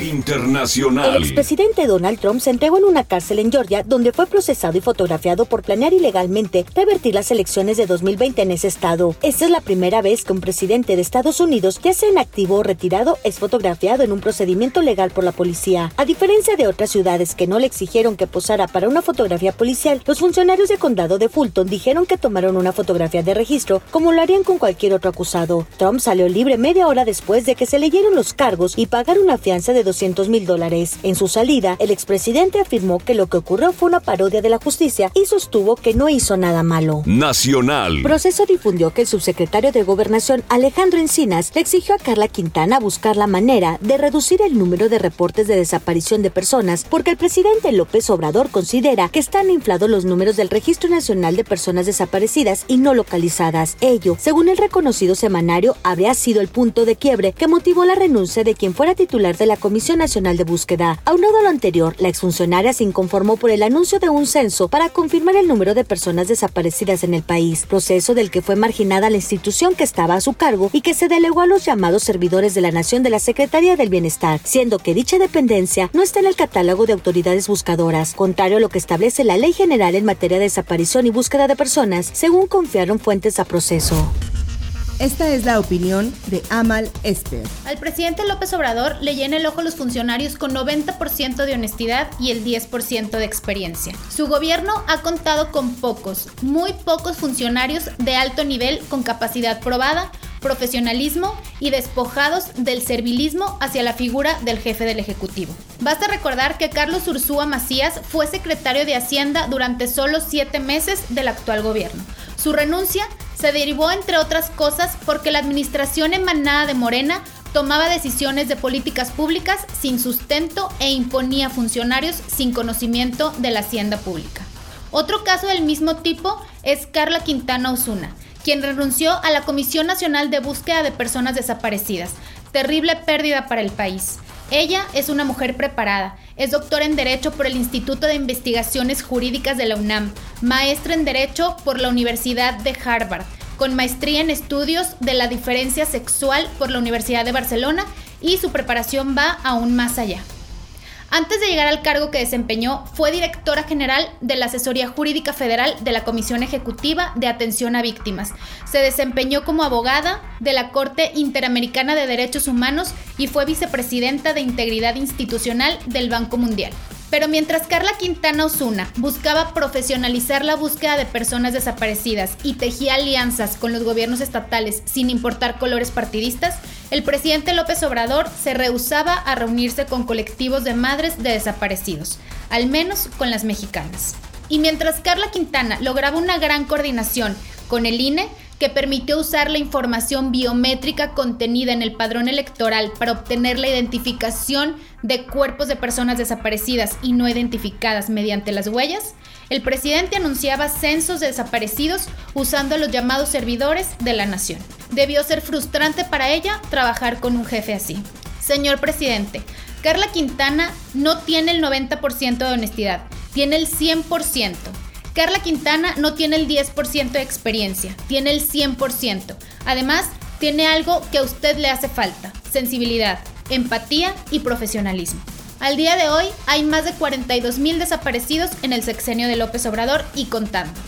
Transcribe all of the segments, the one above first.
Internacional. El expresidente Donald Trump se entregó en una cárcel en Georgia donde fue procesado y fotografiado por planear ilegalmente revertir las elecciones de 2020 en ese estado. Esta es la primera vez que un presidente de Estados Unidos, ya sea en activo o retirado, es fotografiado en un procedimiento legal por la policía. A diferencia de otras ciudades que no le exigieron que posara para una fotografía policial, los funcionarios de condado de Fulton dijeron que tomaron una fotografía de registro como lo harían con cualquier otro acusado. Trump salió libre media hora después de que se leyeron los cargos y pagaron una fianza de 200 mil dólares. En su salida, el expresidente afirmó que lo que ocurrió fue una parodia de la justicia y sostuvo que no hizo nada malo. Nacional. Proceso difundió que el subsecretario de Gobernación Alejandro Encinas le exigió a Carla Quintana buscar la manera de reducir el número de reportes de desaparición de personas porque el presidente López Obrador considera que están inflados los números del Registro Nacional de Personas Desaparecidas y no localizadas. Ello, según el reconocido semanario, habría sido el punto de quiebre que motivó la renuncia de quien fuera titular de la Comisión Nacional de Búsqueda. Aunado a lo anterior, la exfuncionaria se inconformó por el anuncio de un censo para confirmar el número de personas desaparecidas en el país, proceso del que fue marginada la institución que estaba a su cargo y que se delegó a los llamados servidores de la Nación de la Secretaría del Bienestar, siendo que dicha dependencia no está en el catálogo de autoridades buscadoras, contrario a lo que establece la Ley General en materia de desaparición y búsqueda de personas, según confiaron fuentes a proceso. Esta es la opinión de Amal Esper. Al presidente López Obrador le llena el ojo los funcionarios con 90% de honestidad y el 10% de experiencia. Su gobierno ha contado con pocos, muy pocos funcionarios de alto nivel con capacidad probada, profesionalismo y despojados del servilismo hacia la figura del jefe del Ejecutivo. Basta recordar que Carlos Ursúa Macías fue secretario de Hacienda durante solo siete meses del actual gobierno. Su renuncia se derivó, entre otras cosas, porque la administración emanada de Morena tomaba decisiones de políticas públicas sin sustento e imponía funcionarios sin conocimiento de la hacienda pública. Otro caso del mismo tipo es Carla Quintana Osuna, quien renunció a la Comisión Nacional de Búsqueda de Personas Desaparecidas. Terrible pérdida para el país. Ella es una mujer preparada, es doctora en Derecho por el Instituto de Investigaciones Jurídicas de la UNAM, maestra en Derecho por la Universidad de Harvard, con maestría en Estudios de la Diferencia Sexual por la Universidad de Barcelona y su preparación va aún más allá. Antes de llegar al cargo que desempeñó, fue directora general de la Asesoría Jurídica Federal de la Comisión Ejecutiva de Atención a Víctimas. Se desempeñó como abogada de la Corte Interamericana de Derechos Humanos y fue vicepresidenta de Integridad Institucional del Banco Mundial. Pero mientras Carla Quintana Osuna buscaba profesionalizar la búsqueda de personas desaparecidas y tejía alianzas con los gobiernos estatales sin importar colores partidistas, el presidente López Obrador se rehusaba a reunirse con colectivos de madres de desaparecidos, al menos con las mexicanas. Y mientras Carla Quintana lograba una gran coordinación con el INE, que permitió usar la información biométrica contenida en el padrón electoral para obtener la identificación de cuerpos de personas desaparecidas y no identificadas mediante las huellas, el presidente anunciaba censos de desaparecidos usando los llamados servidores de la nación. Debió ser frustrante para ella trabajar con un jefe así. Señor presidente, Carla Quintana no tiene el 90% de honestidad, tiene el 100%. Carla Quintana no tiene el 10% de experiencia, tiene el 100%. Además, tiene algo que a usted le hace falta, sensibilidad, empatía y profesionalismo. Al día de hoy hay más de 42 mil desaparecidos en el sexenio de López Obrador y contando.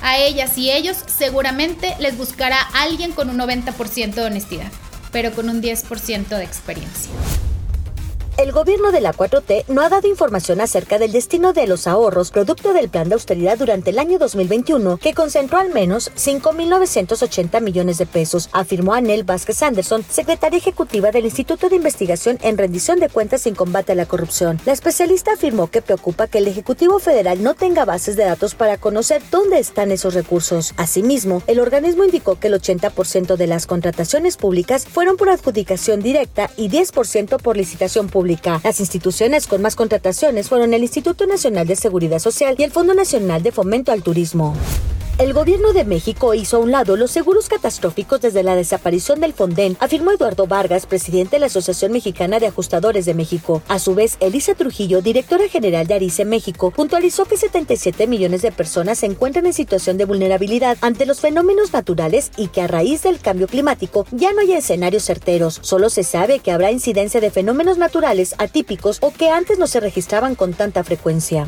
A ellas y ellos seguramente les buscará alguien con un 90% de honestidad, pero con un 10% de experiencia. El gobierno de la 4T no ha dado información acerca del destino de los ahorros producto del plan de austeridad durante el año 2021, que concentró al menos 5.980 millones de pesos, afirmó Anel Vázquez Anderson, secretaria ejecutiva del Instituto de Investigación en Rendición de Cuentas y Combate a la Corrupción. La especialista afirmó que preocupa que el Ejecutivo Federal no tenga bases de datos para conocer dónde están esos recursos. Asimismo, el organismo indicó que el 80% de las contrataciones públicas fueron por adjudicación directa y 10% por licitación pública. Las instituciones con más contrataciones fueron el Instituto Nacional de Seguridad Social y el Fondo Nacional de Fomento al Turismo. El gobierno de México hizo a un lado los seguros catastróficos desde la desaparición del Fonden, afirmó Eduardo Vargas, presidente de la Asociación Mexicana de Ajustadores de México. A su vez, Elisa Trujillo, directora general de Arice México, puntualizó que 77 millones de personas se encuentran en situación de vulnerabilidad ante los fenómenos naturales y que a raíz del cambio climático ya no hay escenarios certeros. Solo se sabe que habrá incidencia de fenómenos naturales atípicos o que antes no se registraban con tanta frecuencia.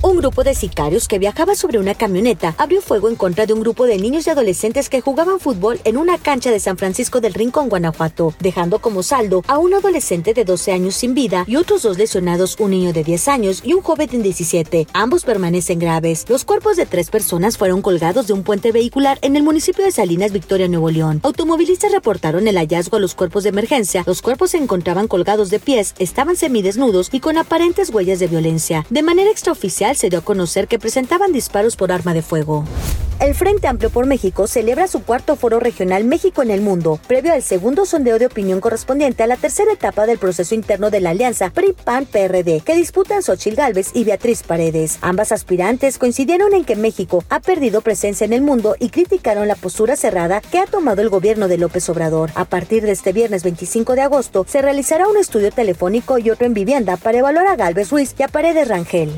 Un grupo de sicarios que viajaba sobre una camioneta abrió fuego en contra de un grupo de niños y adolescentes que jugaban fútbol en una cancha de San Francisco del Rincón, Guanajuato, dejando como saldo a un adolescente de 12 años sin vida y otros dos lesionados, un niño de 10 años y un joven de 17. Ambos permanecen graves. Los cuerpos de tres personas fueron colgados de un puente vehicular en el municipio de Salinas, Victoria, Nuevo León. Automovilistas reportaron el hallazgo a los cuerpos de emergencia. Los cuerpos se encontraban colgados de pies, estaban semidesnudos y con aparentes huellas de violencia. De manera extraoficial, se dio a conocer que presentaban disparos por arma de fuego. El Frente Amplio por México celebra su cuarto foro regional México en el Mundo, previo al segundo sondeo de opinión correspondiente a la tercera etapa del proceso interno de la alianza PRI-PAN-PRD, que disputan Xochil Gálvez y Beatriz Paredes. Ambas aspirantes coincidieron en que México ha perdido presencia en el mundo y criticaron la postura cerrada que ha tomado el gobierno de López Obrador. A partir de este viernes 25 de agosto, se realizará un estudio telefónico y otro en vivienda para evaluar a Gálvez Ruiz y a Paredes Rangel.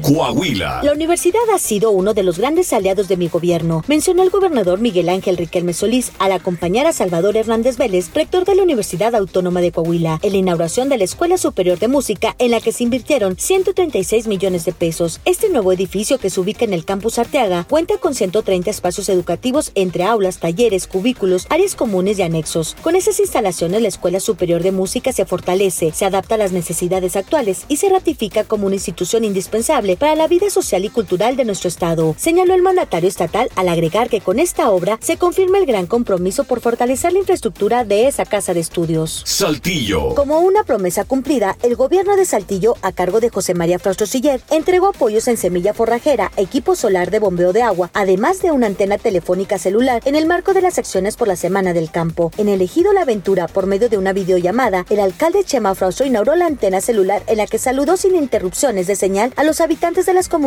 La universidad ha sido uno de los grandes aliados de mi gobierno mencionó el gobernador Miguel Ángel Riquelme Solís al acompañar a Salvador Hernández Vélez, rector de la Universidad Autónoma de Coahuila, en la inauguración de la Escuela Superior de Música en la que se invirtieron 136 millones de pesos. Este nuevo edificio que se ubica en el campus Arteaga cuenta con 130 espacios educativos entre aulas, talleres, cubículos, áreas comunes y anexos. Con esas instalaciones la Escuela Superior de Música se fortalece, se adapta a las necesidades actuales y se ratifica como una institución indispensable para la vida social y cultural de nuestro estado, señaló el mandatario estatal a la agregar que con esta obra se confirma el gran compromiso por fortalecer la infraestructura de esa casa de estudios. Saltillo. Como una promesa cumplida, el gobierno de Saltillo, a cargo de José María Frausto Siller, entregó apoyos en semilla forrajera, equipo solar de bombeo de agua, además de una antena telefónica celular en el marco de las acciones por la Semana del Campo. En el ejido La Aventura, por medio de una videollamada, el alcalde Chema Frausto inauguró la antena celular en la que saludó sin interrupciones de señal a los habitantes de las comunidades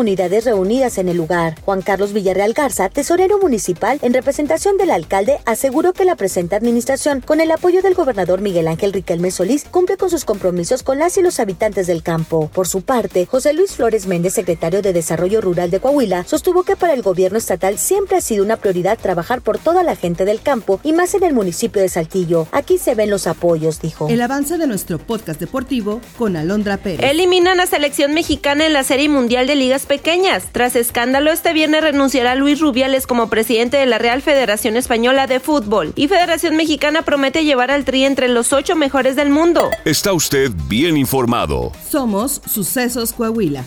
reunidas en el lugar. Juan Carlos Villarreal Garza, tesorero municipal, en representación del alcalde, aseguró que la presente administración, con el apoyo del gobernador Miguel Ángel Riquelme Solís, cumple con sus compromisos con las y los habitantes del campo. Por su parte, José Luis Flores Méndez, secretario de Desarrollo Rural de Coahuila, sostuvo que para el gobierno estatal siempre ha sido una prioridad trabajar por toda la gente del campo y más en el municipio de Saltillo. Aquí se ven los apoyos, dijo. El avance de nuestro podcast deportivo con Alondra Pérez. Eliminan a selección mexicana en la Serie Mundial de Ligas Pequeñas. Tras escándalo, este viernes renunciará Luis Rubiales como presidente de la Real Federación Española de Fútbol y Federación Mexicana promete llevar al Tri entre los ocho mejores del mundo. Está usted bien informado. Somos Sucesos Coahuila.